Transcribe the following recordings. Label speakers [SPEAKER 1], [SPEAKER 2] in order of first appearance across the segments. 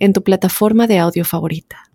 [SPEAKER 1] en tu plataforma de audio favorita.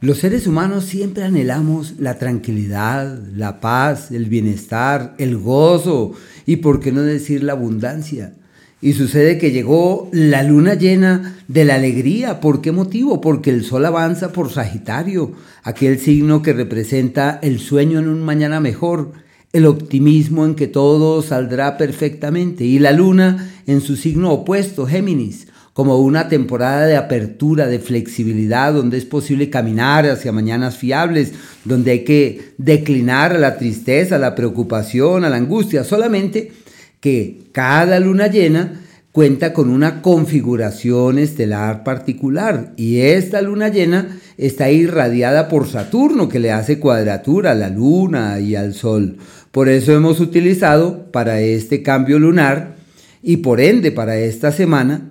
[SPEAKER 2] Los seres humanos siempre anhelamos la tranquilidad, la paz, el bienestar, el gozo y, por qué no decir, la abundancia. Y sucede que llegó la luna llena de la alegría. ¿Por qué motivo? Porque el sol avanza por Sagitario, aquel signo que representa el sueño en un mañana mejor, el optimismo en que todo saldrá perfectamente, y la luna en su signo opuesto, Géminis, como una temporada de apertura, de flexibilidad, donde es posible caminar hacia mañanas fiables, donde hay que declinar a la tristeza, a la preocupación, a la angustia, solamente que cada luna llena cuenta con una configuración estelar particular y esta luna llena está irradiada por Saturno que le hace cuadratura a la luna y al sol. Por eso hemos utilizado para este cambio lunar y por ende para esta semana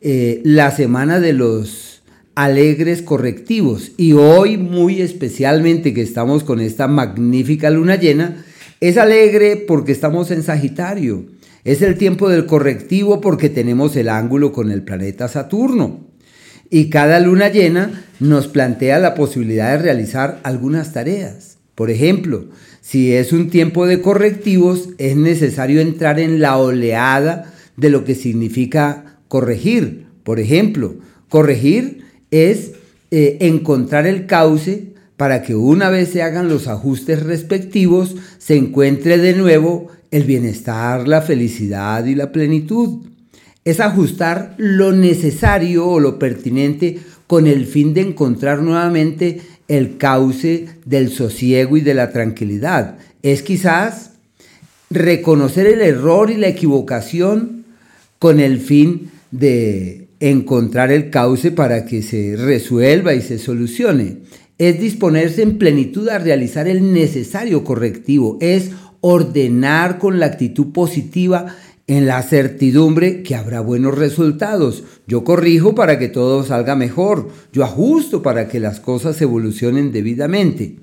[SPEAKER 2] eh, la semana de los alegres correctivos. Y hoy, muy especialmente que estamos con esta magnífica luna llena, es alegre porque estamos en Sagitario. Es el tiempo del correctivo porque tenemos el ángulo con el planeta Saturno. Y cada luna llena nos plantea la posibilidad de realizar algunas tareas. Por ejemplo, si es un tiempo de correctivos, es necesario entrar en la oleada de lo que significa corregir. Por ejemplo, corregir es eh, encontrar el cauce para que una vez se hagan los ajustes respectivos, se encuentre de nuevo el bienestar, la felicidad y la plenitud. Es ajustar lo necesario o lo pertinente con el fin de encontrar nuevamente el cauce del sosiego y de la tranquilidad. Es quizás reconocer el error y la equivocación con el fin de encontrar el cauce para que se resuelva y se solucione. Es disponerse en plenitud a realizar el necesario correctivo. Es ordenar con la actitud positiva en la certidumbre que habrá buenos resultados. Yo corrijo para que todo salga mejor. Yo ajusto para que las cosas evolucionen debidamente.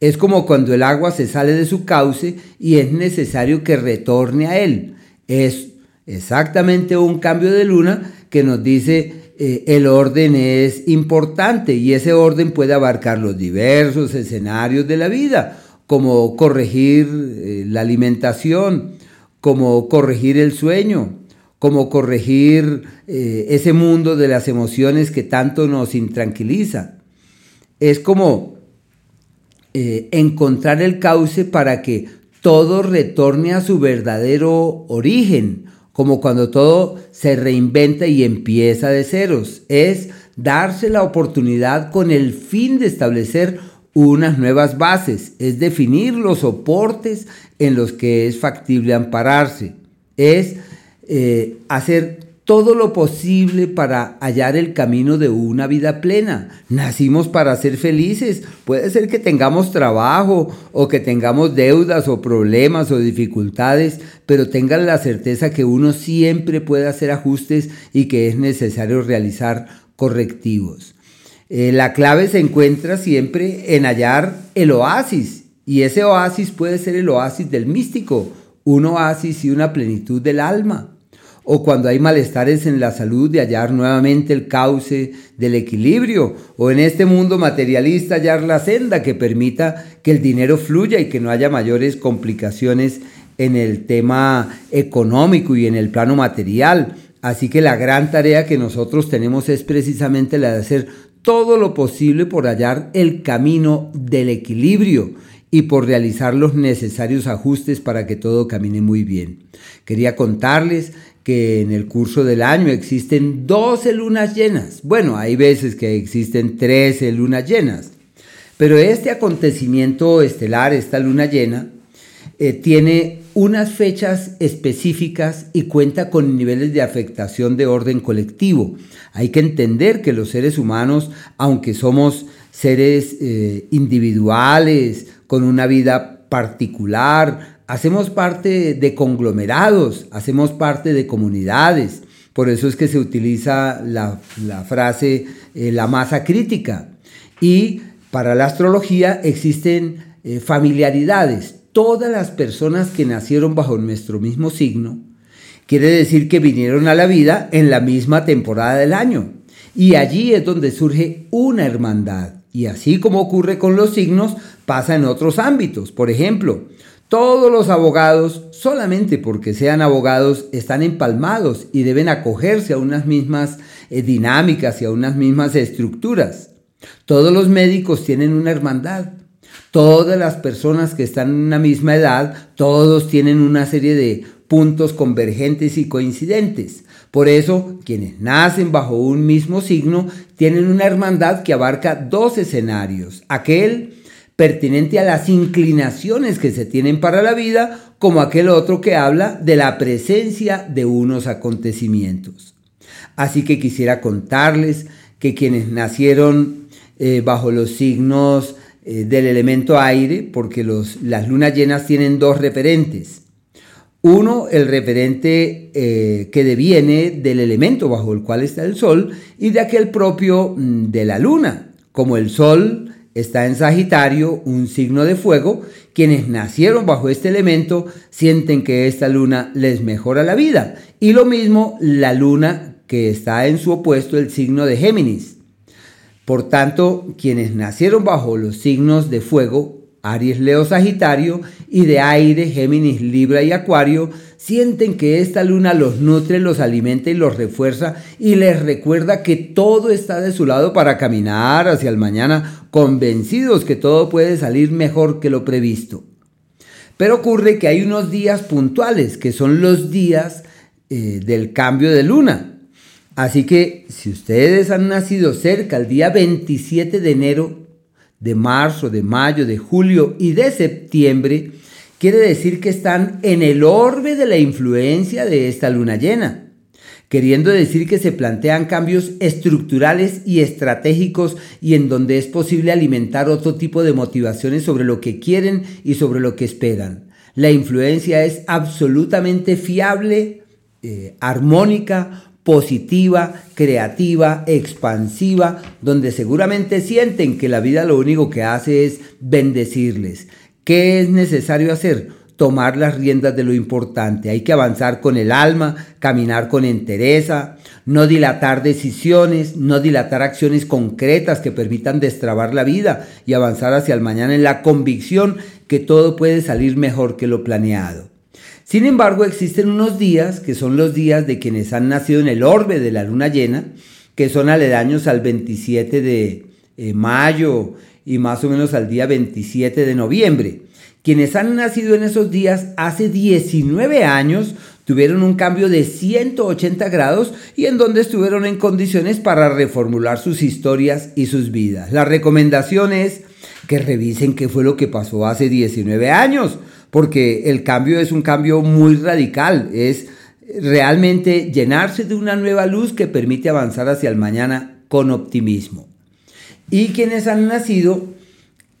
[SPEAKER 2] Es como cuando el agua se sale de su cauce y es necesario que retorne a él. Es exactamente un cambio de luna que nos dice eh, el orden es importante y ese orden puede abarcar los diversos escenarios de la vida, como corregir eh, la alimentación, como corregir el sueño, como corregir eh, ese mundo de las emociones que tanto nos intranquiliza. Es como encontrar el cauce para que todo retorne a su verdadero origen, como cuando todo se reinventa y empieza de ceros. Es darse la oportunidad con el fin de establecer unas nuevas bases, es definir los soportes en los que es factible ampararse, es eh, hacer todo lo posible para hallar el camino de una vida plena. Nacimos para ser felices. Puede ser que tengamos trabajo o que tengamos deudas o problemas o dificultades, pero tengan la certeza que uno siempre puede hacer ajustes y que es necesario realizar correctivos. Eh, la clave se encuentra siempre en hallar el oasis y ese oasis puede ser el oasis del místico, un oasis y una plenitud del alma o cuando hay malestares en la salud de hallar nuevamente el cauce del equilibrio, o en este mundo materialista hallar la senda que permita que el dinero fluya y que no haya mayores complicaciones en el tema económico y en el plano material. Así que la gran tarea que nosotros tenemos es precisamente la de hacer todo lo posible por hallar el camino del equilibrio y por realizar los necesarios ajustes para que todo camine muy bien. Quería contarles que en el curso del año existen 12 lunas llenas. Bueno, hay veces que existen 13 lunas llenas. Pero este acontecimiento estelar, esta luna llena, eh, tiene unas fechas específicas y cuenta con niveles de afectación de orden colectivo. Hay que entender que los seres humanos, aunque somos seres eh, individuales, con una vida particular, hacemos parte de conglomerados, hacemos parte de comunidades. Por eso es que se utiliza la, frase eh, la masa crítica. Y para la astrología existen eh, familiaridades. Todas las personas que nacieron bajo nuestro mismo signo, quiere decir que vinieron a la vida en la misma temporada del año. Y allí es donde surge una hermandad. Y así como ocurre con los signos, pasa en otros ámbitos. Por ejemplo, todos los abogados, solamente porque sean abogados, están empalmados y deben acogerse a unas mismas eh, dinámicas y a unas mismas estructuras. Todos los médicos tienen una hermandad. Todas las personas que están en una misma edad, todos tienen una serie de puntos convergentes y coincidentes. Por eso, quienes nacen bajo un mismo signo tienen una hermandad que abarca dos escenarios. Aquel pertinente a las inclinaciones que se tienen para la vida, como aquel otro que habla de la presencia de unos acontecimientos. Así que quisiera contarles que quienes nacieron eh, bajo los signos eh, del elemento aire, porque las lunas llenas tienen dos referentes. Uno, el referente eh, que deviene del elemento bajo el cual está el sol y de aquel propio mm, de la luna, como el sol está en Sagitario, un signo de fuego, quienes nacieron bajo este elemento sienten que esta luna les mejora la vida. Y lo mismo la luna que está en su opuesto, el signo de Géminis. Por tanto, quienes nacieron bajo los signos de fuego Aries, Leo, Sagitario y de aire, Géminis, Libra y Acuario, sienten que esta luna los nutre, los alimenta y los refuerza y les recuerda que todo está de su lado para caminar hacia el mañana, convencidos que todo puede salir mejor que lo previsto. Pero ocurre que hay unos días puntuales, que son los días eh, del cambio de luna. Así que si ustedes han nacido cerca el día 27 de enero, de marzo, de mayo, de julio y de septiembre, quiere decir que están en el orbe de la influencia de esta luna llena, queriendo decir que se plantean cambios estructurales y estratégicos y en donde es posible alimentar otro tipo de motivaciones sobre lo que quieren y sobre lo que esperan. La influencia es absolutamente fiable, eh, armónica, positiva, creativa, expansiva, donde seguramente sienten que la vida lo único que hace es bendecirles. ¿Qué es necesario hacer? Tomar las riendas de lo importante. Hay que avanzar con el alma, caminar con entereza, no dilatar decisiones, no dilatar acciones concretas que permitan destrabar la vida y avanzar hacia el mañana en la convicción que todo puede salir mejor que lo planeado. Sin embargo, existen unos días que son los días de quienes han nacido en el orbe de la luna llena, que son aledaños al 27 de eh, mayo y más o menos al día 27 de noviembre. Quienes han nacido en esos días hace 19 años tuvieron un cambio de 180 grados y en donde estuvieron en condiciones para reformular sus historias y sus vidas. La recomendación es que revisen qué fue lo que pasó hace 19 años porque el cambio es un cambio muy radical, es realmente llenarse de una nueva luz que permite avanzar hacia el mañana con optimismo. Y quienes han nacido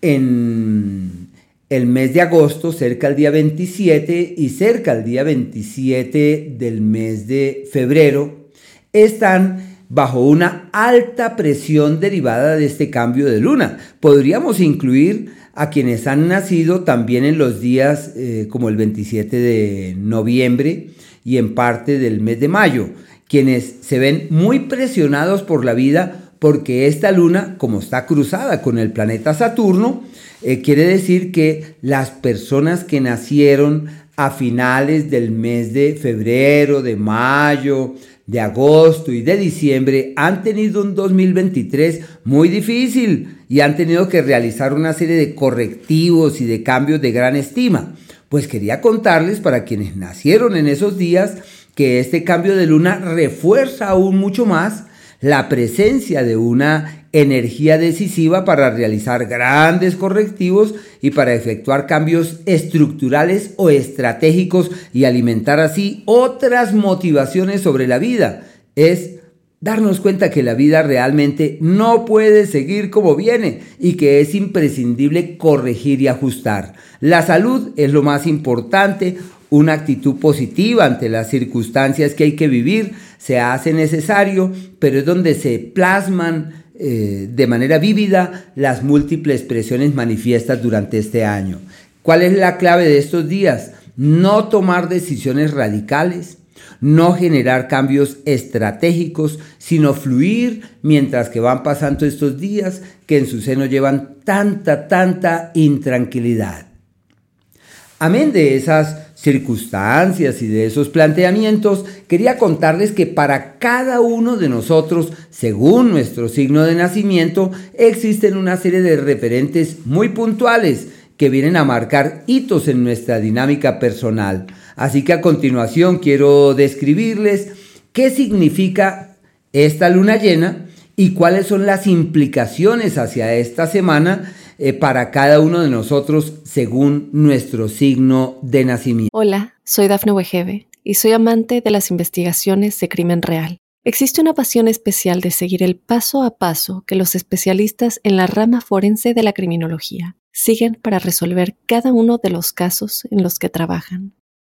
[SPEAKER 2] en el mes de agosto, cerca del día 27 y cerca del día 27 del mes de febrero, están bajo una alta presión derivada de este cambio de luna. Podríamos incluir a quienes han nacido también en los días eh, como el 27 de noviembre y en parte del mes de mayo, quienes se ven muy presionados por la vida porque esta luna, como está cruzada con el planeta Saturno, eh, quiere decir que las personas que nacieron a finales del mes de febrero, de mayo, de agosto y de diciembre han tenido un 2023 muy difícil y han tenido que realizar una serie de correctivos y de cambios de gran estima. Pues quería contarles para quienes nacieron en esos días que este cambio de luna refuerza aún mucho más la presencia de una energía decisiva para realizar grandes correctivos y para efectuar cambios estructurales o estratégicos y alimentar así otras motivaciones sobre la vida. Es darnos cuenta que la vida realmente no puede seguir como viene y que es imprescindible corregir y ajustar. La salud es lo más importante, una actitud positiva ante las circunstancias que hay que vivir se hace necesario, pero es donde se plasman eh, de manera vívida las múltiples presiones manifiestas durante este año. ¿Cuál es la clave de estos días? No tomar decisiones radicales, no generar cambios estratégicos, sino fluir mientras que van pasando estos días que en su seno llevan tanta, tanta intranquilidad. Amén de esas circunstancias y de esos planteamientos, quería contarles que para cada uno de nosotros, según nuestro signo de nacimiento, existen una serie de referentes muy puntuales que vienen a marcar hitos en nuestra dinámica personal. Así que a continuación quiero describirles qué significa esta luna llena y cuáles son las implicaciones hacia esta semana eh, para cada uno de nosotros según nuestro signo de nacimiento.
[SPEAKER 1] Hola, soy Dafne Wegebe y soy amante de las investigaciones de crimen real. Existe una pasión especial de seguir el paso a paso que los especialistas en la rama forense de la criminología siguen para resolver cada uno de los casos en los que trabajan.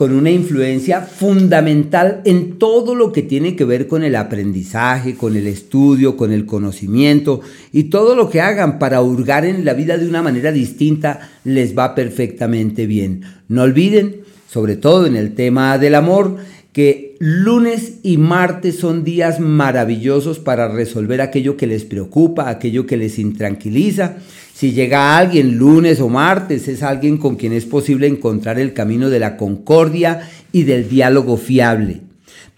[SPEAKER 2] con una influencia fundamental en todo lo que tiene que ver con el aprendizaje, con el estudio, con el conocimiento y todo lo que hagan para hurgar en la vida de una manera distinta les va perfectamente bien. No olviden, sobre todo en el tema del amor, que lunes y martes son días maravillosos para resolver aquello que les preocupa, aquello que les intranquiliza si llega alguien lunes o martes, es alguien con quien es posible encontrar el camino de la concordia y del diálogo fiable.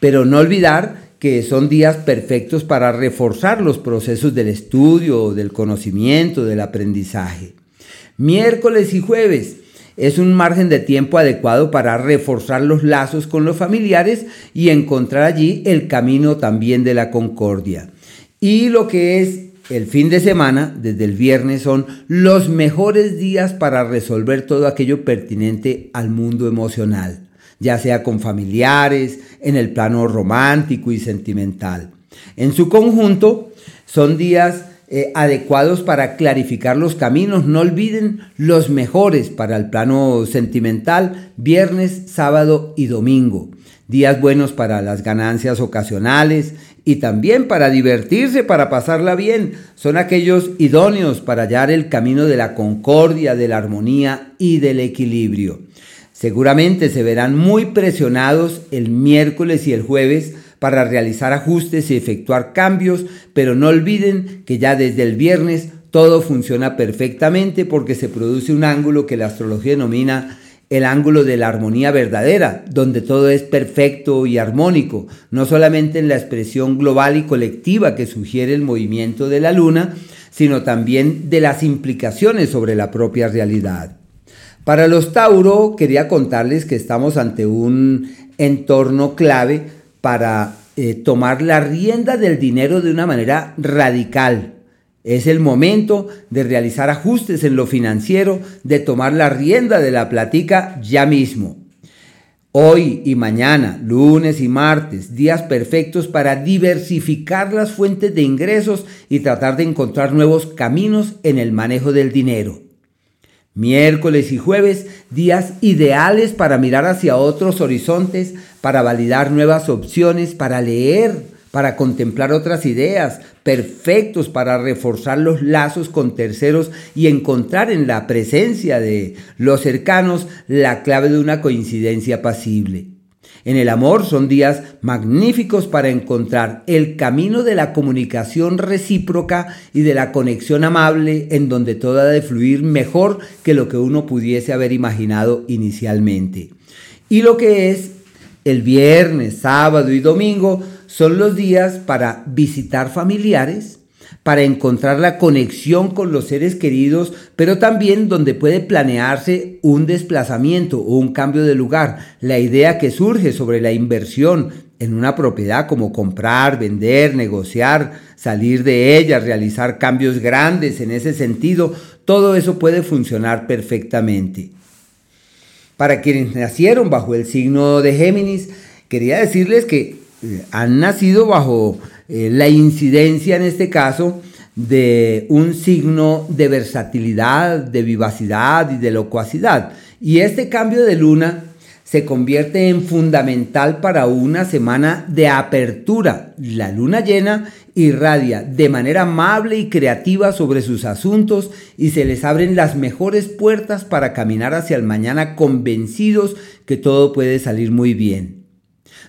[SPEAKER 2] Pero no olvidar que son días perfectos para reforzar los procesos del estudio, del conocimiento, del aprendizaje. Miércoles y jueves es un margen de tiempo adecuado para reforzar los lazos con los familiares y encontrar allí el camino también de la concordia. Y lo que es el fin de semana, desde el viernes, son los mejores días para resolver todo aquello pertinente al mundo emocional, ya sea con familiares, en el plano romántico y sentimental. En su conjunto, son días eh, adecuados para clarificar los caminos. No olviden los mejores para el plano sentimental, viernes, sábado y domingo. Días buenos para las ganancias ocasionales y también para divertirse, para pasarla bien. Son aquellos idóneos para hallar el camino de la concordia, de la armonía y del equilibrio. Seguramente se verán muy presionados el miércoles y el jueves para realizar ajustes y efectuar cambios, pero no olviden que ya desde el viernes todo funciona perfectamente porque se produce un ángulo que la astrología denomina el ángulo de la armonía verdadera, donde todo es perfecto y armónico, no solamente en la expresión global y colectiva que sugiere el movimiento de la luna, sino también de las implicaciones sobre la propia realidad. Para los Tauro, quería contarles que estamos ante un entorno clave para eh, tomar la rienda del dinero de una manera radical, es el momento de realizar ajustes en lo financiero, de tomar la rienda de la platica ya mismo. Hoy y mañana, lunes y martes, días perfectos para diversificar las fuentes de ingresos y tratar de encontrar nuevos caminos en el manejo del dinero. Miércoles y jueves, días ideales para mirar hacia otros horizontes, para validar nuevas opciones, para leer, para contemplar otras ideas, perfectos para reforzar los lazos con terceros y encontrar en la presencia de los cercanos la clave de una coincidencia pasible. En el amor son días magníficos para encontrar el camino de la comunicación recíproca y de la conexión amable en donde todo ha de fluir mejor que lo que uno pudiese haber imaginado inicialmente. Y lo que es el viernes, sábado y domingo son los días para visitar familiares, para encontrar la conexión con los seres queridos, pero también donde puede planearse un desplazamiento o un cambio de lugar. La idea que surge sobre la inversión en una propiedad como comprar, vender, negociar, salir de ella, realizar cambios grandes en ese sentido, todo eso puede funcionar perfectamente. Para quienes nacieron bajo el signo de Géminis, quería decirles que eh, han nacido bajo eh, la incidencia en este caso de un signo de versatilidad, de vivacidad y de locuacidad. Y este cambio de luna se convierte en fundamental para una semana de apertura. La luna llena irradia de manera amable y creativa sobre sus asuntos y se les abren las mejores puertas para caminar hacia el mañana convencidos que todo puede salir muy bien.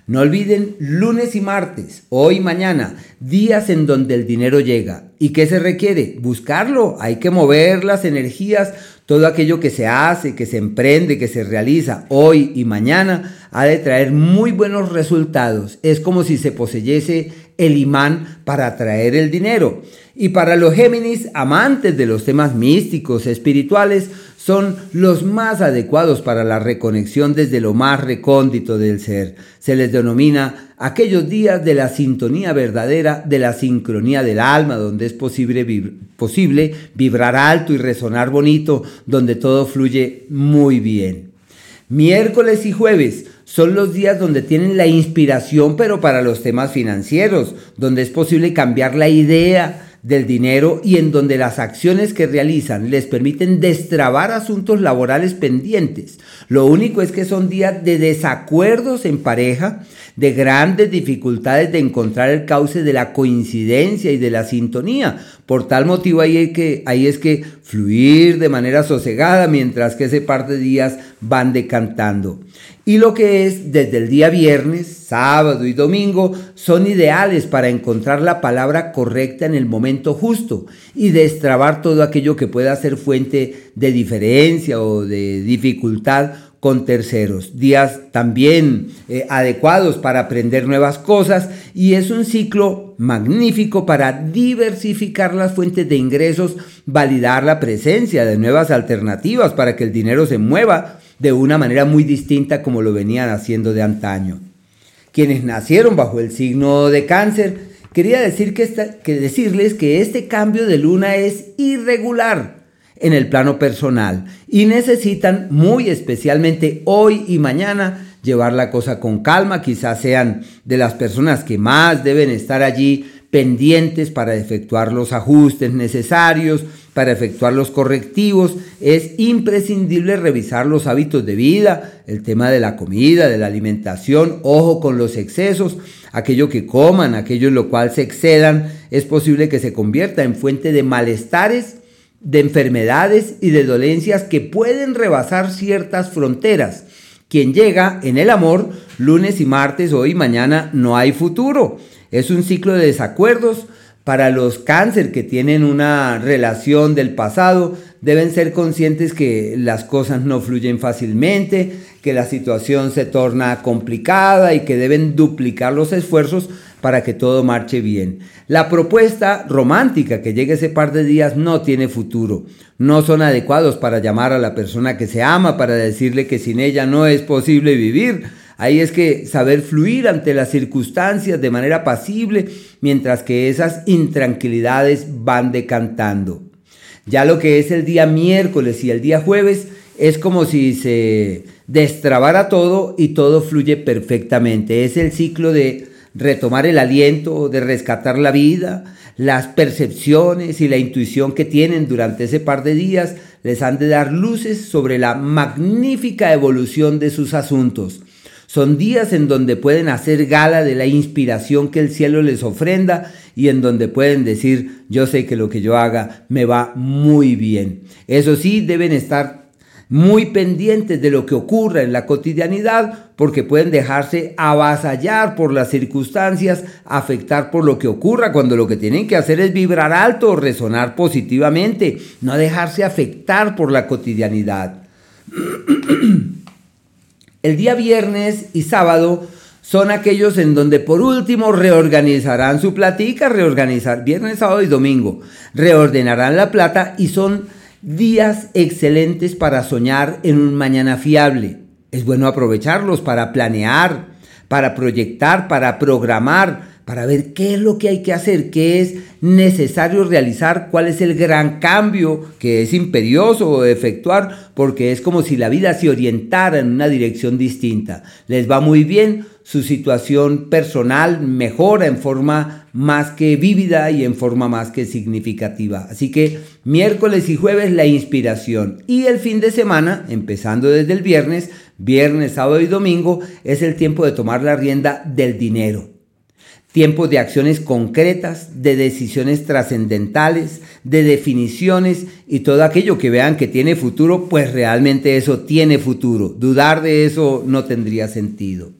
[SPEAKER 2] No olviden lunes y martes, hoy y mañana, días en donde el dinero llega. ¿Y qué se requiere? Buscarlo. Hay que mover las energías. Todo aquello que se hace, que se emprende, que se realiza hoy y mañana, ha de traer muy buenos resultados. Es como si se poseyese el imán para atraer el dinero. Y para los Géminis, amantes de los temas místicos, espirituales, son los más adecuados para la reconexión desde lo más recóndito del ser. Se les denomina aquellos días de la sintonía verdadera, de la sincronía del alma, donde es posible, posible vibrar alto y resonar bonito, donde todo fluye muy bien. Miércoles y jueves son los días donde tienen la inspiración, pero para los temas financieros, donde es posible cambiar la idea, del dinero y en donde las acciones que realizan les permiten destrabar asuntos laborales pendientes. Lo único es que son días de desacuerdos en pareja, de grandes dificultades de encontrar el cauce de la coincidencia y de la sintonía. Por tal motivo ahí, que, ahí es que fluir de manera sosegada mientras que ese par de días van decantando y lo que es desde el día viernes, sábado y domingo son ideales para encontrar la palabra correcta en el momento justo y destrabar todo aquello que pueda ser fuente de diferencia o de dificultad con terceros. Días también eh, adecuados para aprender nuevas cosas y es un ciclo magnífico para diversificar las fuentes de ingresos, validar la presencia de nuevas alternativas para que el dinero se mueva de una manera muy distinta como lo venían haciendo de antaño. Quienes nacieron bajo el signo de cáncer, quería decir que, que decirles que este cambio de luna es irregular en el plano personal y necesitan muy especialmente hoy y mañana llevar la cosa con calma, quizás sean de las personas que más deben estar allí pendientes para efectuar los ajustes necesarios, para efectuar los correctivos. Es imprescindible revisar los hábitos de vida, el tema de la comida, de la alimentación, ojo con los excesos, aquello que coman, aquello en lo cual se excedan, es posible que se convierta en fuente de malestares, de enfermedades y de dolencias que pueden rebasar ciertas fronteras. Quien llega en el amor, lunes y martes, hoy y mañana, no hay futuro. Es un ciclo de desacuerdos. Para los cáncer que tienen una relación del pasado, deben ser conscientes que las cosas no fluyen fácilmente, que la situación se torna complicada y que deben duplicar los esfuerzos para que todo marche bien. La propuesta romántica que llegue ese par de días no tiene futuro. No son adecuados para llamar a la persona que se ama, para decirle que sin ella no es posible vivir Ahí es que saber fluir ante las circunstancias de manera pasible mientras que esas intranquilidades van decantando. Ya lo que es el día miércoles y el día jueves es como si se destrabara todo y todo fluye perfectamente. Es el ciclo de retomar el aliento, de rescatar la vida, las percepciones y la intuición que tienen durante ese par de días les han de dar luces sobre la magnífica evolución de sus asuntos. Son días en donde pueden hacer gala de la inspiración que el cielo les ofrenda y en donde pueden decir, yo sé que lo que yo haga me va muy bien. Eso sí, deben estar muy pendientes de lo que ocurra en la cotidianidad porque pueden dejarse avasallar por las circunstancias, afectar por lo que ocurra cuando lo que tienen que hacer es vibrar alto o resonar positivamente, no dejarse afectar por la cotidianidad. El día viernes y sábado son aquellos en donde por último reorganizarán su platica, reorganizar viernes, sábado y domingo, reordenarán la plata y son días excelentes para soñar en un mañana fiable. Es bueno aprovecharlos para planear, para proyectar, para programar, para ver qué es lo que hay que hacer, qué es necesario realizar, cuál es el gran cambio que es imperioso efectuar, porque es como si la vida se orientara en una dirección distinta. Les va muy bien, su situación personal mejora en forma más que vívida y en forma más que significativa. Así que miércoles y jueves la inspiración y el fin de semana, empezando desde el viernes, viernes, sábado y domingo, es el tiempo de tomar la rienda del dinero. Tiempo de acciones concretas, de decisiones trascendentales, de definiciones y todo aquello que vean que tiene futuro, pues realmente eso tiene futuro. Dudar de eso no tendría sentido.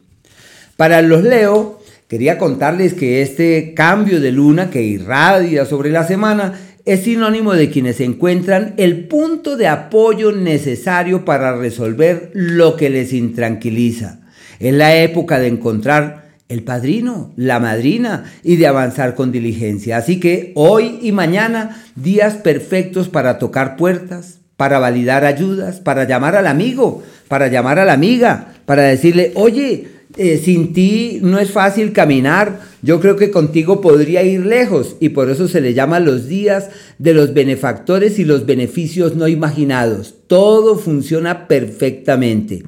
[SPEAKER 2] Para los Leo, quería contarles que este cambio de luna que irradia sobre la semana es sinónimo de quienes encuentran el punto de apoyo necesario para resolver lo que les intranquiliza. Es la época de encontrar el padrino, la madrina y de avanzar con diligencia. Así que hoy y mañana, días perfectos para tocar puertas, para validar ayudas, para llamar al amigo, para llamar a la amiga, para decirle, oye, eh, sin ti no es fácil caminar, yo creo que contigo podría ir lejos y por eso se le llama los días de los benefactores y los beneficios no imaginados. Todo funciona perfectamente.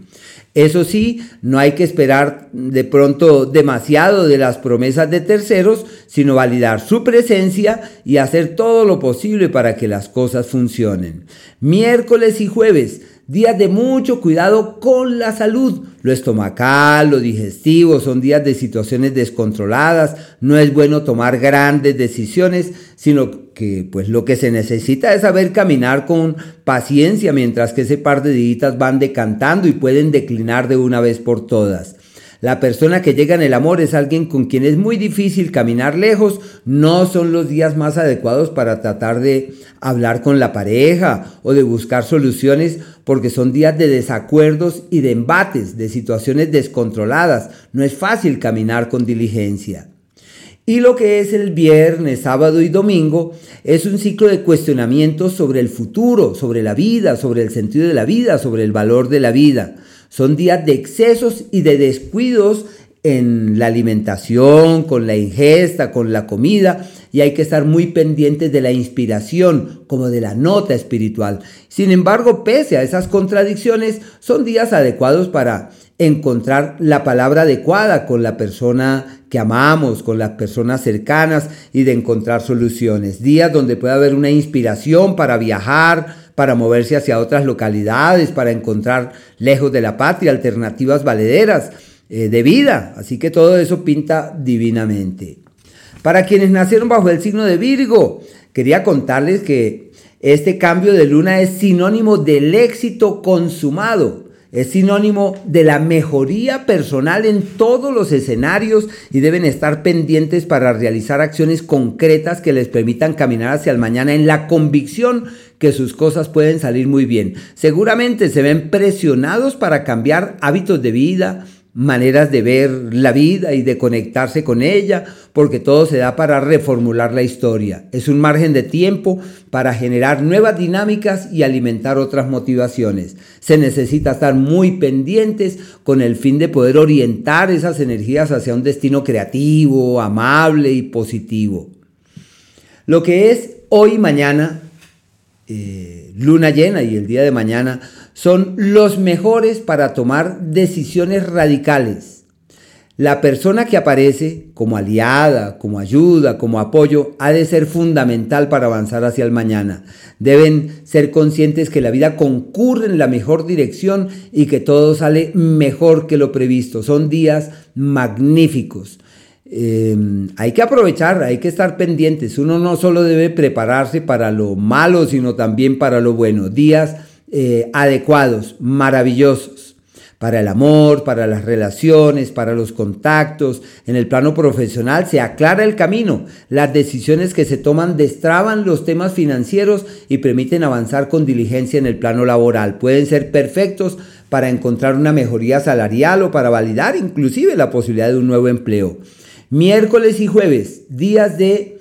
[SPEAKER 2] Eso sí, no hay que esperar de pronto demasiado de las promesas de terceros, sino validar su presencia y hacer todo lo posible para que las cosas funcionen. Miércoles y jueves días de mucho cuidado con la salud. Lo estomacal, lo digestivo, son días de situaciones descontroladas. No es bueno tomar grandes decisiones, sino que pues lo que se necesita es saber caminar con paciencia mientras que ese par de días van decantando y pueden declinar de una vez por todas. La persona que llega en el amor es alguien con quien es muy difícil caminar lejos. No son los días más adecuados para tratar de hablar con la pareja o de buscar soluciones porque son días de desacuerdos y de embates, de situaciones descontroladas. No es fácil caminar con diligencia. Y lo que es el viernes, sábado y domingo es un ciclo de cuestionamientos sobre el futuro, sobre la vida, sobre el sentido de la vida, sobre el valor de la vida. Son días de excesos y de descuidos en la alimentación, con la ingesta, con la comida, y hay que estar muy pendientes de la inspiración, como de la nota espiritual. Sin embargo, pese a esas contradicciones, son días adecuados para encontrar la palabra adecuada con la persona que amamos, con las personas cercanas y de encontrar soluciones. Días donde puede haber una inspiración para viajar, para moverse hacia otras localidades, para encontrar lejos de la patria alternativas valederas eh, de vida. Así que todo eso pinta divinamente. Para quienes nacieron bajo el signo de Virgo, quería contarles que este cambio de luna es sinónimo del éxito consumado es sinónimo de la mejoría personal en todos los escenarios y deben estar pendientes para realizar acciones concretas que les permitan caminar hacia el mañana en la convicción que sus cosas pueden salir muy bien. Seguramente se ven presionados para cambiar hábitos de vida, maneras de ver la vida y de conectarse con ella, porque todo se da para reformular la historia. Es un margen de tiempo para generar nuevas dinámicas y alimentar otras motivaciones. Se necesita estar muy pendientes con el fin de poder orientar esas energías hacia un destino creativo, amable y positivo. Lo que es hoy y mañana, eh, luna llena y el día de mañana, son los mejores para tomar decisiones radicales. La persona que aparece como aliada, como ayuda, como apoyo, ha de ser fundamental para avanzar hacia el mañana. Deben ser conscientes que la vida concurre en la mejor dirección y que todo sale mejor que lo previsto. Son días magníficos. Em, hay que aprovechar, hay que estar pendientes. Uno no solo debe prepararse para lo malo, sino también para lo bueno. Días eh, adecuados, maravillosos para el amor, para las relaciones, para los contactos. En el plano profesional se aclara el camino. Las decisiones que se toman destraban los temas financieros y permiten avanzar con diligencia en el plano laboral. Pueden ser perfectos para encontrar una mejoría salarial o para validar inclusive la posibilidad de un nuevo empleo. Miércoles y jueves, días de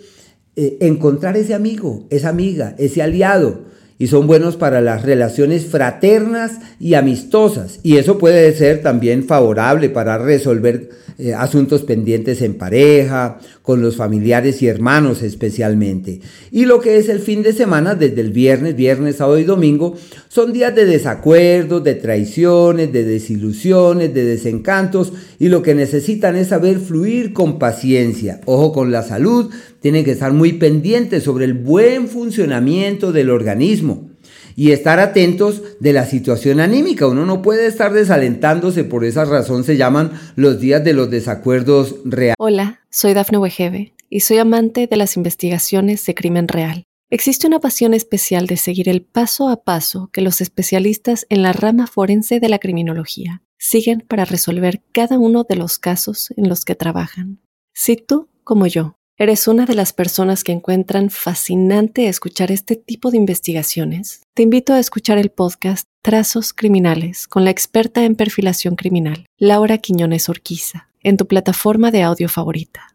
[SPEAKER 2] eh, encontrar ese amigo, esa amiga, ese aliado y son buenos para las relaciones fraternas y amistosas. Y eso puede ser también favorable para resolver eh, asuntos pendientes en pareja, con los familiares y hermanos especialmente. Y lo que es el fin de semana, desde el viernes, viernes, sábado y domingo, son días de desacuerdos, de traiciones, de desilusiones, de desencantos y lo que necesitan es saber fluir con paciencia. Ojo con la salud, tienen que estar muy pendientes sobre el buen funcionamiento del organismo y estar atentos de la situación anímica. Uno no puede estar desalentándose, por esa razón se llaman los días de los desacuerdos reales.
[SPEAKER 1] Hola, soy Dafne Wegebe y soy amante de las investigaciones de crimen real. Existe una pasión especial de seguir el paso a paso que los especialistas en la rama forense de la criminología siguen para resolver cada uno de los casos en los que trabajan. Si tú, como yo, ¿Eres una de las personas que encuentran fascinante escuchar este tipo de investigaciones? Te invito a escuchar el podcast Trazos Criminales con la experta en perfilación criminal, Laura Quiñones Orquiza, en tu plataforma de audio favorita.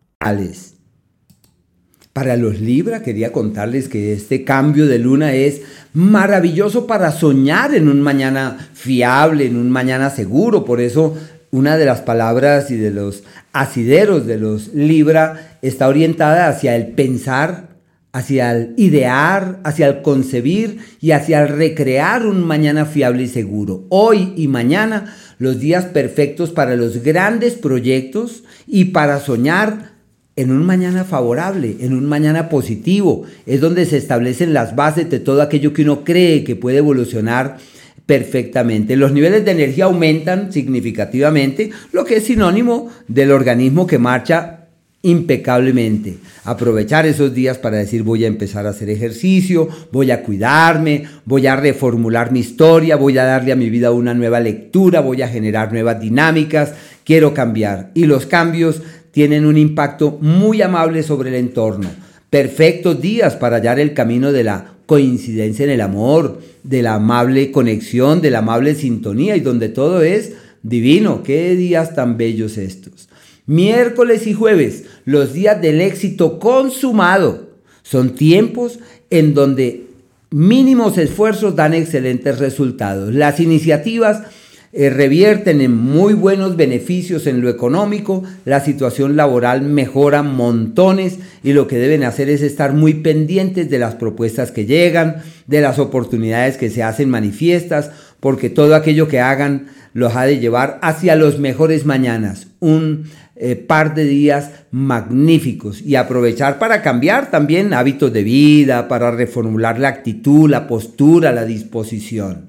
[SPEAKER 2] Para los Libra quería contarles que este cambio de luna es maravilloso para soñar en un mañana fiable, en un mañana seguro. Por eso una de las palabras y de los asideros de los Libra está orientada hacia el pensar, hacia el idear, hacia el concebir y hacia el recrear un mañana fiable y seguro. Hoy y mañana, los días perfectos para los grandes proyectos y para soñar en un mañana favorable, en un mañana positivo. Es donde se establecen las bases de todo aquello que uno cree que puede evolucionar perfectamente. Los niveles de energía aumentan significativamente, lo que es sinónimo del organismo que marcha impecablemente. Aprovechar esos días para decir voy a empezar a hacer ejercicio, voy a cuidarme, voy a reformular mi historia, voy a darle a mi vida una nueva lectura, voy a generar nuevas dinámicas, quiero cambiar. Y los cambios tienen un impacto muy amable sobre el entorno. Perfectos días para hallar el camino de la coincidencia en el amor, de la amable conexión, de la amable sintonía y donde todo es divino. Qué días tan bellos estos. Miércoles y jueves, los días del éxito consumado, son tiempos en donde mínimos esfuerzos dan excelentes resultados. Las iniciativas eh, revierten en muy buenos beneficios en lo económico, la situación laboral mejora montones y lo que deben hacer es estar muy pendientes de las propuestas que llegan, de las oportunidades que se hacen manifiestas, porque todo aquello que hagan los ha de llevar hacia los mejores mañanas, un eh, par de días magníficos y aprovechar para cambiar también hábitos de vida, para reformular la actitud, la postura, la disposición.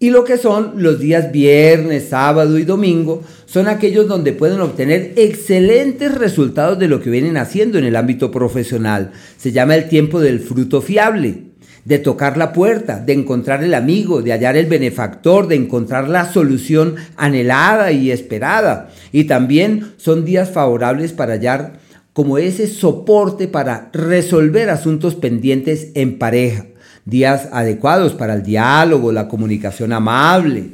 [SPEAKER 2] Y lo que son los días viernes, sábado y domingo son aquellos donde pueden obtener excelentes resultados de lo que vienen haciendo en el ámbito profesional. Se llama el tiempo del fruto fiable, de tocar la puerta, de encontrar el amigo, de hallar el benefactor, de encontrar la solución anhelada y esperada. Y también son días favorables para hallar como ese soporte para resolver asuntos pendientes en pareja días adecuados para el diálogo, la comunicación amable.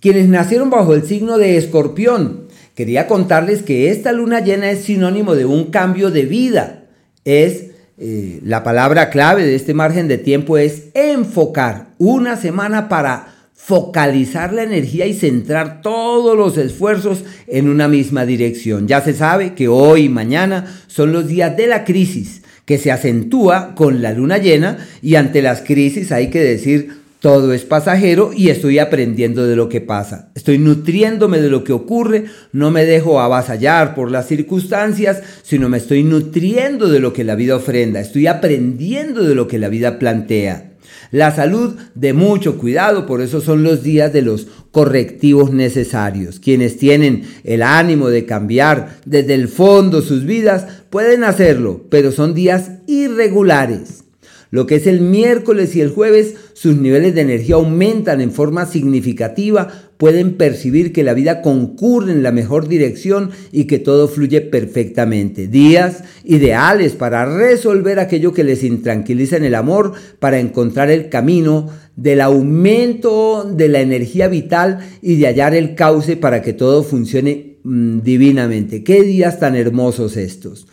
[SPEAKER 2] Quienes nacieron bajo el signo de escorpión, quería contarles que esta luna llena es sinónimo de un cambio de vida. Es eh, la palabra clave de este margen de tiempo es enfocar una semana para focalizar la energía y centrar todos los esfuerzos en una misma dirección. Ya se sabe que hoy y mañana son los días de la crisis, que se acentúa con la luna llena y ante las crisis hay que decir todo es pasajero y estoy aprendiendo de lo que pasa. Estoy nutriéndome de lo que ocurre, no me dejo avasallar por las circunstancias, sino me estoy nutriendo de lo que la vida ofrenda, estoy aprendiendo de lo que la vida plantea. La salud de mucho cuidado, por eso son los días de los correctivos necesarios. Quienes tienen el ánimo de cambiar desde el fondo sus vidas pueden hacerlo, pero son días irregulares. Lo que es el miércoles y el jueves sus niveles de energía aumentan en forma significativa, pueden percibir que la vida concurre en la mejor dirección y que todo fluye perfectamente. Días ideales para resolver aquello que les intranquiliza en el amor, para encontrar el camino del aumento de la energía vital y de hallar el cauce para que todo funcione mm, divinamente. Qué días tan hermosos estos.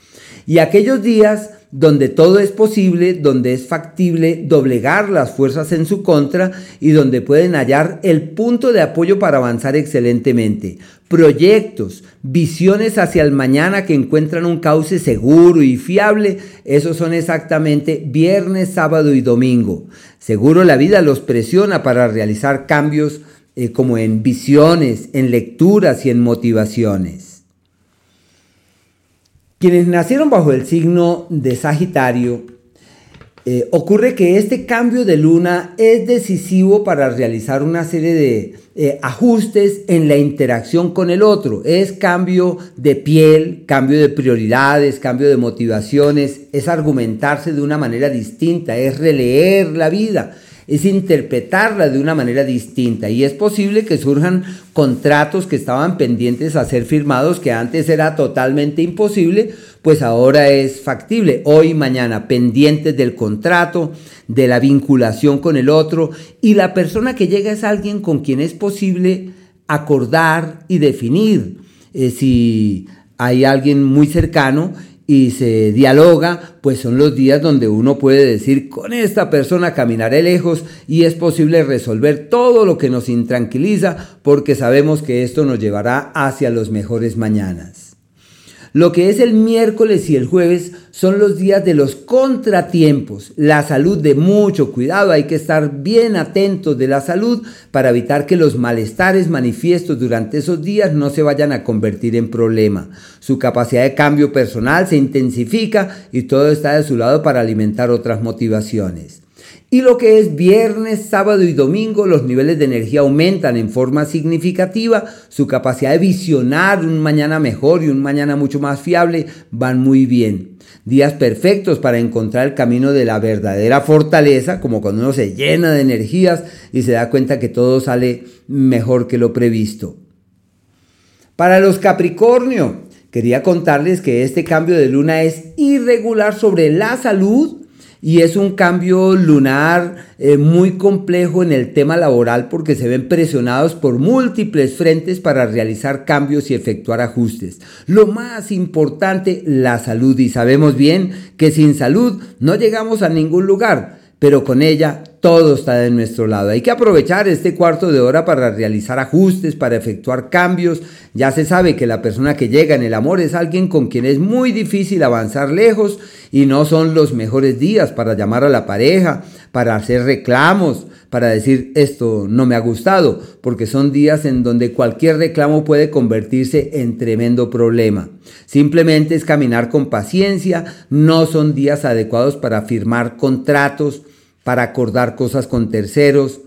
[SPEAKER 2] Y aquellos días donde todo es posible, donde es factible doblegar las fuerzas en su contra y donde pueden hallar el punto de apoyo para avanzar excelentemente. Proyectos, visiones hacia el mañana que encuentran un cauce seguro y fiable, esos son exactamente viernes, sábado y domingo. Seguro la vida los presiona para realizar cambios eh, como en visiones, en lecturas y en motivaciones. Quienes nacieron bajo el signo de Sagitario, eh, ocurre que este cambio de luna es decisivo para realizar una serie de eh, ajustes en la interacción con el otro. Es cambio de piel, cambio de prioridades, cambio de motivaciones, es argumentarse de una manera distinta, es releer la vida es interpretarla de una manera distinta. Y es posible que surjan contratos que estaban pendientes a ser firmados que antes era totalmente imposible, pues ahora es factible, hoy mañana, pendientes del contrato, de la vinculación con el otro y la persona que llega es alguien con quien es posible acordar y definir. Eh, si hay alguien muy cercano y se dialoga, pues son los días donde uno puede decir, con esta persona caminaré lejos y es posible resolver todo lo que nos intranquiliza porque sabemos que esto nos llevará hacia los mejores mañanas. Lo que es el miércoles y el jueves son los días de los contratiempos, la salud de mucho cuidado, hay que estar bien atentos de la salud para evitar que los malestares manifiestos durante esos días no se vayan a convertir en problema. Su capacidad de cambio personal se intensifica y todo está de su lado para alimentar otras motivaciones. Y lo que es viernes, sábado y domingo, los niveles de energía aumentan en forma significativa, su capacidad de visionar un mañana mejor y un mañana mucho más fiable van muy bien. Días perfectos para encontrar el camino de la verdadera fortaleza, como cuando uno se llena de energías y se da cuenta que todo sale mejor que lo previsto. Para los Capricornio, quería contarles que este cambio de luna es irregular sobre la salud, y es un cambio lunar eh, muy complejo en el tema laboral porque se ven presionados por múltiples frentes para realizar cambios y efectuar ajustes. Lo más importante, la salud y sabemos bien que sin salud no llegamos a ningún lugar pero con ella todo está de nuestro lado. Hay que aprovechar este cuarto de hora para realizar ajustes, para efectuar cambios. Ya se sabe que la persona que llega en el amor es alguien con quien es muy difícil avanzar lejos y no son los mejores días para llamar a la pareja, para hacer reclamos, para decir esto no me ha gustado, porque son días en donde cualquier reclamo puede convertirse en tremendo problema. Simplemente es caminar con paciencia, no son días adecuados para firmar contratos, para acordar cosas con terceros,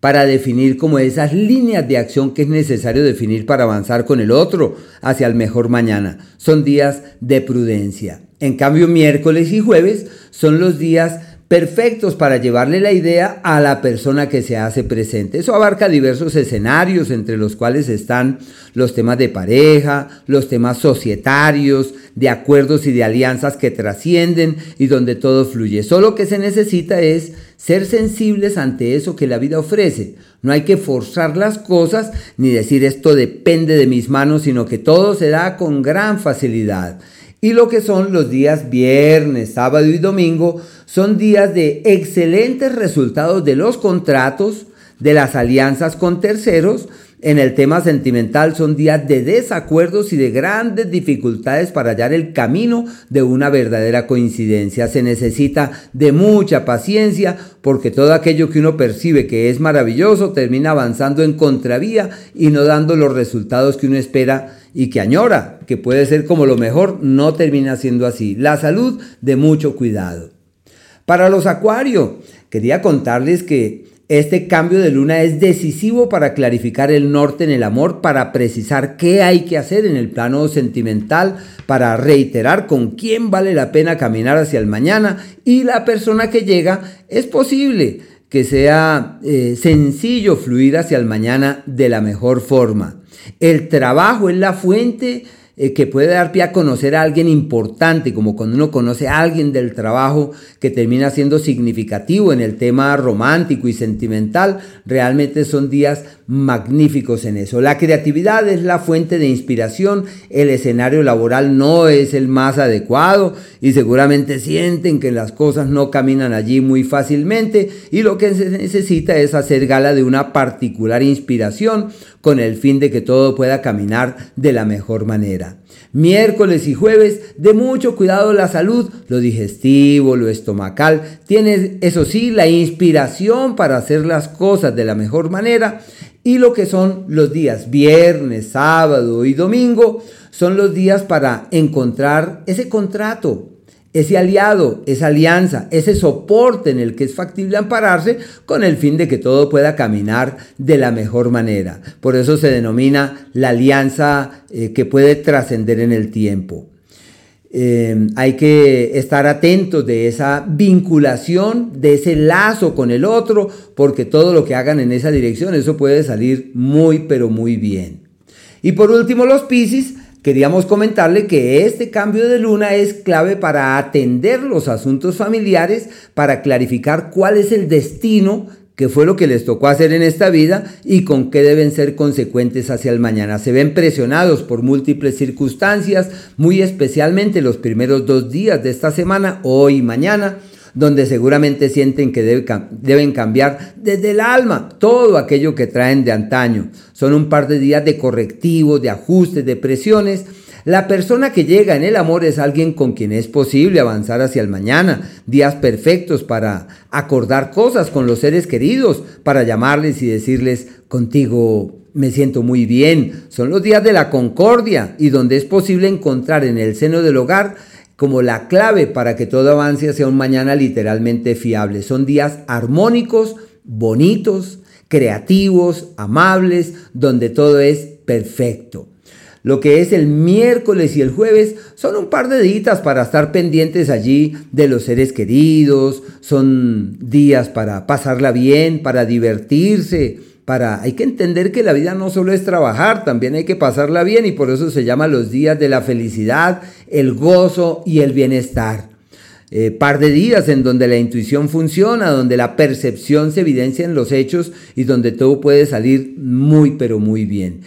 [SPEAKER 2] para definir como esas líneas de acción que es necesario definir para avanzar con el otro hacia el mejor mañana. Son días de prudencia. En cambio, miércoles y jueves son los días perfectos para llevarle la idea a la persona que se hace presente. Eso abarca diversos escenarios, entre los cuales están los temas de pareja, los temas societarios, de acuerdos y de alianzas que trascienden y donde todo fluye. Solo que se necesita es ser sensibles ante eso que la vida ofrece. No hay que forzar las cosas ni decir esto depende de mis manos, sino que todo se da con gran facilidad. Y lo que son los días viernes, sábado y domingo son días de excelentes resultados de los contratos, de las alianzas con terceros. En el tema sentimental son días de desacuerdos y de grandes dificultades para hallar el camino de una verdadera coincidencia. Se necesita de mucha paciencia porque todo aquello que uno percibe que es maravilloso termina avanzando en contravía y no dando los resultados que uno espera y que añora, que puede ser como lo mejor, no termina siendo así. La salud de mucho cuidado. Para los acuarios, quería contarles que Este cambio de luna es decisivo para clarificar el norte en el amor, para precisar qué hay que hacer en el plano sentimental, para reiterar con quién vale la pena caminar hacia el mañana y la persona que llega es posible que sea eh, sencillo fluir hacia el mañana de la mejor forma. El trabajo es la fuente eh, que puede dar pie a conocer a alguien importante, como cuando uno conoce a alguien del trabajo que termina siendo significativo en el tema romántico y sentimental, realmente son días magníficos en eso. La creatividad es la fuente de inspiración, el escenario laboral no es el más adecuado y seguramente sienten que las cosas no caminan allí muy fácilmente y lo que se necesita es hacer gala de una particular inspiración con el fin de que todo pueda caminar de la mejor manera. Miércoles y jueves, de mucho cuidado la salud, lo digestivo, lo estomacal. Tienes, eso sí, la inspiración para hacer las cosas de la mejor manera. Y lo que son los días viernes, sábado y domingo, son los días para encontrar ese contrato, ese aliado, esa alianza, ese soporte en el que es factible ampararse con el fin de que todo pueda caminar de la mejor manera. Por eso se denomina la alianza eh, que puede trascender en el tiempo. Eh, hay que estar atentos de esa vinculación, de ese lazo con el otro, porque todo lo que hagan en esa dirección, eso puede salir muy, pero muy bien. Y por último, los Piscis Queríamos comentarle que este cambio de luna es clave para atender los asuntos familiares, para clarificar cuál es el destino qué fue lo que les tocó hacer en esta vida y con qué deben ser consecuentes hacia el mañana. Se ven presionados por múltiples circunstancias, muy especialmente los primeros dos días de esta semana, hoy y mañana, donde seguramente sienten que deben cambiar desde el alma todo aquello que traen de antaño. Son un par de días de correctivos, de ajustes, de presiones. La persona que llega en el amor es alguien con quien es posible avanzar hacia el mañana, días perfectos para acordar cosas con los seres queridos, para llamarles y decirles, contigo me siento muy bien. Son los días de la concordia y donde es posible encontrar en el seno del hogar como la clave para que todo avance hacia un mañana literalmente fiable. Son días armónicos, bonitos, creativos, amables, donde todo es perfecto. Lo que es el miércoles y el jueves son un par de días para estar pendientes allí de los seres queridos, son días para pasarla bien, para divertirse, hay que entender que la vida no solo es trabajar, también hay que pasarla bien y por eso se llama los días de la felicidad, el gozo y el bienestar. Eh, par de días en donde la intuición funciona, donde la percepción se evidencia en los hechos y donde todo puede salir muy pero muy bien.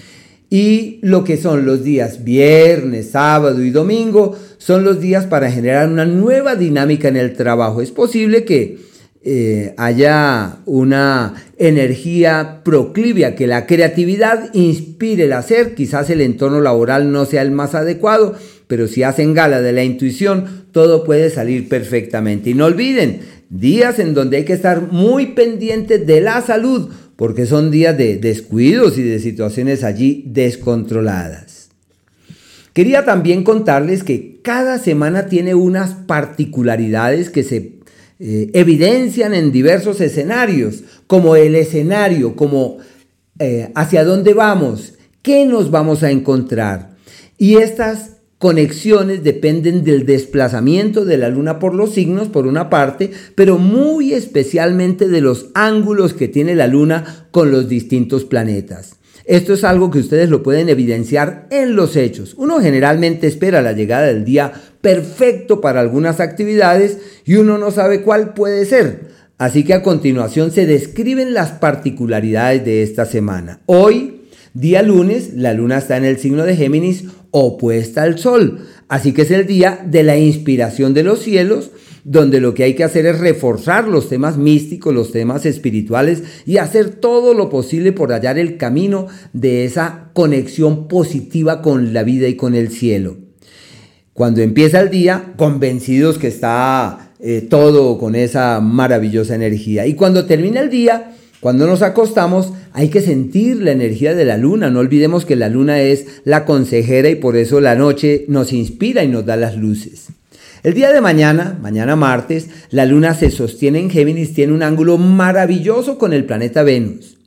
[SPEAKER 2] Y lo que son los días viernes, sábado y domingo son los días para generar una nueva dinámica en el trabajo. Es posible que eh, haya una energía proclivia, que la creatividad inspire el hacer, quizás el entorno laboral no sea el más adecuado, pero si hacen gala de la intuición, todo puede salir perfectamente. Y no olviden, días en donde hay que estar muy pendientes de la salud, porque son días de descuidos y de situaciones allí descontroladas. Quería también contarles que cada semana tiene unas particularidades que se eh, evidencian en diversos escenarios, como el escenario, como eh, hacia dónde vamos, qué nos vamos a encontrar. Y estas conexiones dependen del desplazamiento de la luna por los signos, por una parte, pero muy especialmente de los ángulos que tiene la luna con los distintos planetas. Esto es algo que ustedes lo pueden evidenciar en los hechos. Uno generalmente espera la llegada del día perfecto para algunas actividades y uno no sabe cuál puede ser. Así que a continuación se describen las particularidades de esta semana. Hoy, día lunes, la luna está en el signo de Géminis opuesta al sol. Así que es el día de la inspiración de los cielos donde lo que hay que hacer es reforzar los temas místicos, los temas espirituales y hacer todo lo posible por hallar el camino de esa conexión positiva con la vida y con el cielo. Cuando empieza el día, convencidos que está eh, todo con esa maravillosa energía. Y cuando termina el día, cuando nos acostamos, hay que sentir la energía de la luna. No olvidemos que la luna es la consejera y por eso la noche nos inspira y nos da las luces. El día de mañana, mañana martes, la luna se sostiene en Géminis, tiene un ángulo maravilloso con el planeta Venus.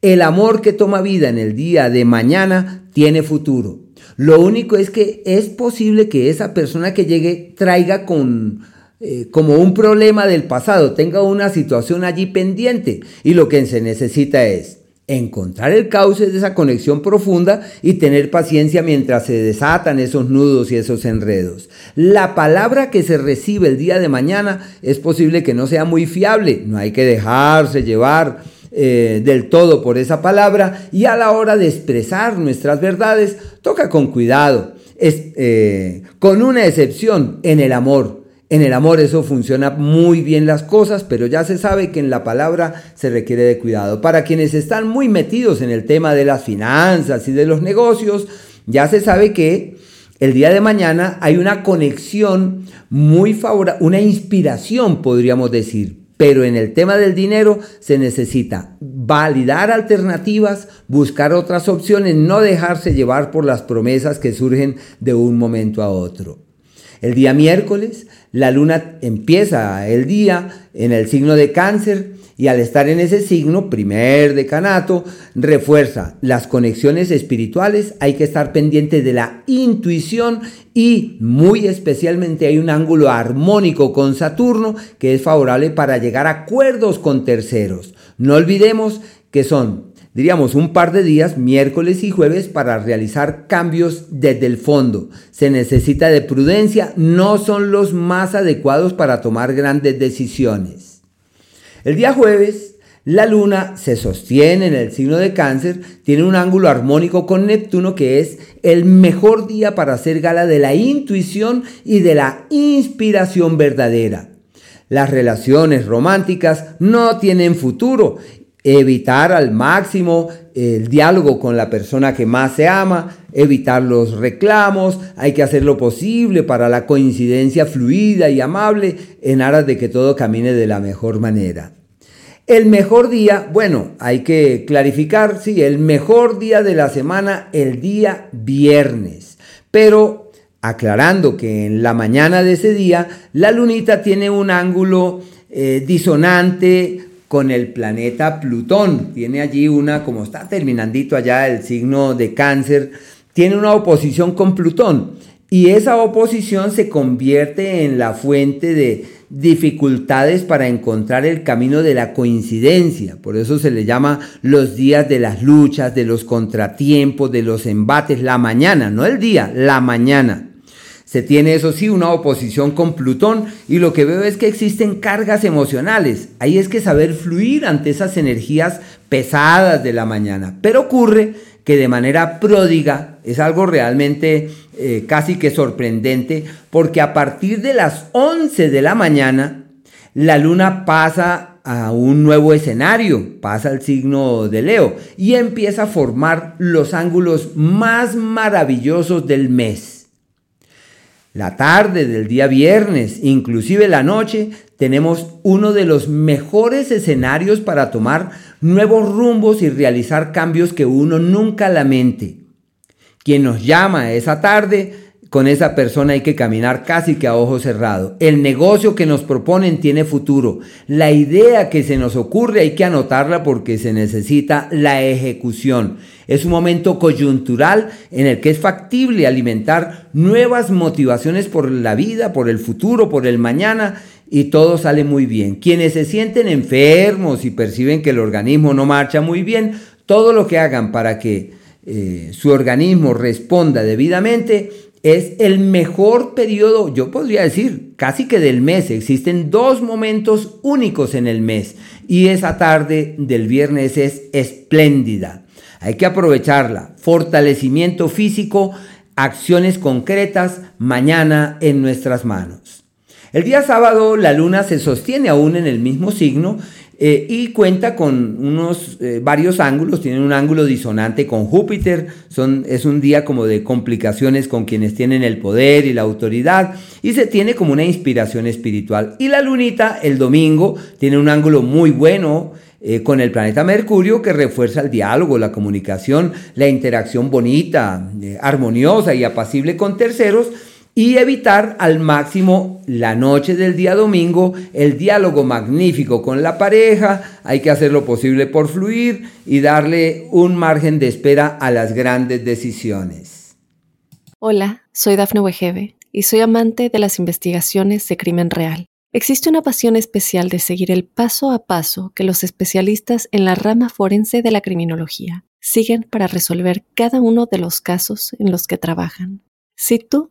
[SPEAKER 2] El amor que toma vida en el día de mañana tiene futuro. Lo único es que es posible que esa persona que llegue traiga con eh, como un problema del pasado, tenga una situación allí pendiente y lo que se necesita es encontrar el cauce de esa conexión profunda y tener paciencia mientras se desatan esos nudos y esos enredos. La palabra que se recibe el día de mañana es posible que no sea muy fiable, no hay que dejarse llevar eh, del todo por esa palabra y a la hora de expresar nuestras verdades toca con cuidado, eh, con una excepción en el amor. En el amor eso funciona muy bien las cosas, pero ya se sabe que en la palabra se requiere de cuidado. Para quienes están muy metidos en el tema de las finanzas y de los negocios, ya se sabe que el día de mañana hay una conexión muy favorable, una inspiración podríamos decir, pero en el tema del dinero se necesita validar alternativas, buscar otras opciones, no dejarse llevar por las promesas que surgen de un momento a otro. El día miércoles, la luna empieza el día en el signo de cáncer y al estar en ese signo, primer decanato, refuerza las conexiones espirituales, hay que estar pendiente de la intuición y muy especialmente hay un ángulo armónico con Saturno que es favorable para llegar a acuerdos con terceros. No olvidemos que son diríamos, un par de días, miércoles y jueves, para realizar cambios desde el fondo. Se necesita de prudencia, no son los más adecuados para tomar grandes decisiones. El día jueves, la luna se sostiene en el signo de cáncer, tiene un ángulo armónico con Neptuno que es el mejor día para hacer gala de la intuición y de la inspiración verdadera. Las relaciones románticas no tienen futuro. Evitar al máximo el diálogo con la persona que más se ama, evitar los reclamos, hay que hacer lo posible para la coincidencia fluida y amable en aras de que todo camine de la mejor manera. El mejor día, bueno, hay que clarificar, sí, el mejor día de la semana, el día viernes. Pero aclarando que en la mañana de ese día, la lunita tiene un ángulo eh, disonante con el planeta Plutón. Tiene allí una, como está terminandito allá el signo de cáncer, tiene una oposición con Plutón. Y esa oposición se convierte en la fuente de dificultades para encontrar el camino de la coincidencia. Por eso se le llama los días de las luchas, de los contratiempos, de los embates, la mañana, no el día, la mañana. Se tiene, eso sí, una oposición con Plutón y lo que veo es que existen cargas emocionales. Ahí es que saber fluir ante esas energías pesadas de la mañana. Pero ocurre que de manera pródiga es algo realmente eh, casi que sorprendente, porque a partir de las 11 de la mañana, la luna pasa a un nuevo escenario, pasa al signo de Leo y empieza a formar los ángulos más maravillosos del mes. La tarde del día viernes, inclusive la noche, tenemos uno de los mejores escenarios para tomar nuevos rumbos y realizar cambios que uno nunca lamente. Quien nos llama esa tarde, con esa persona hay que caminar casi que a ojo cerrado. El negocio que nos proponen tiene futuro. La idea que se nos ocurre hay que anotarla porque se necesita la ejecución. Es un momento coyuntural en el que es factible alimentar nuevas motivaciones por la vida, por el futuro, por el mañana y todo sale muy bien. Quienes se sienten enfermos y perciben que el organismo no marcha muy bien, todo lo que hagan para que eh, su organismo responda debidamente es el mejor periodo, yo podría decir, casi que del mes. Existen dos momentos únicos en el mes y esa tarde del viernes es espléndida. Hay que aprovecharla. Fortalecimiento físico, acciones concretas mañana en nuestras manos. El día sábado la luna se sostiene aún en el mismo signo eh, y cuenta con unos eh, varios ángulos, tiene un ángulo disonante con Júpiter, son, es un día como de complicaciones con quienes tienen el poder y la autoridad y se tiene como una inspiración espiritual. Y la lunita el domingo tiene un ángulo muy bueno eh, con el planeta Mercurio que refuerza el diálogo, la comunicación, la interacción bonita, armoniosa y apacible con terceros y evitar al máximo la noche del día domingo el diálogo magnífico con la pareja. Hay que hacer lo posible por fluir y darle un margen de espera a las grandes decisiones.
[SPEAKER 1] Hola, soy Dafne Wegebe y soy amante de las investigaciones de crimen real. Existe una pasión especial de seguir el paso a paso que los especialistas en la rama forense de la criminología siguen para resolver cada uno de los casos en los que trabajan. Si tú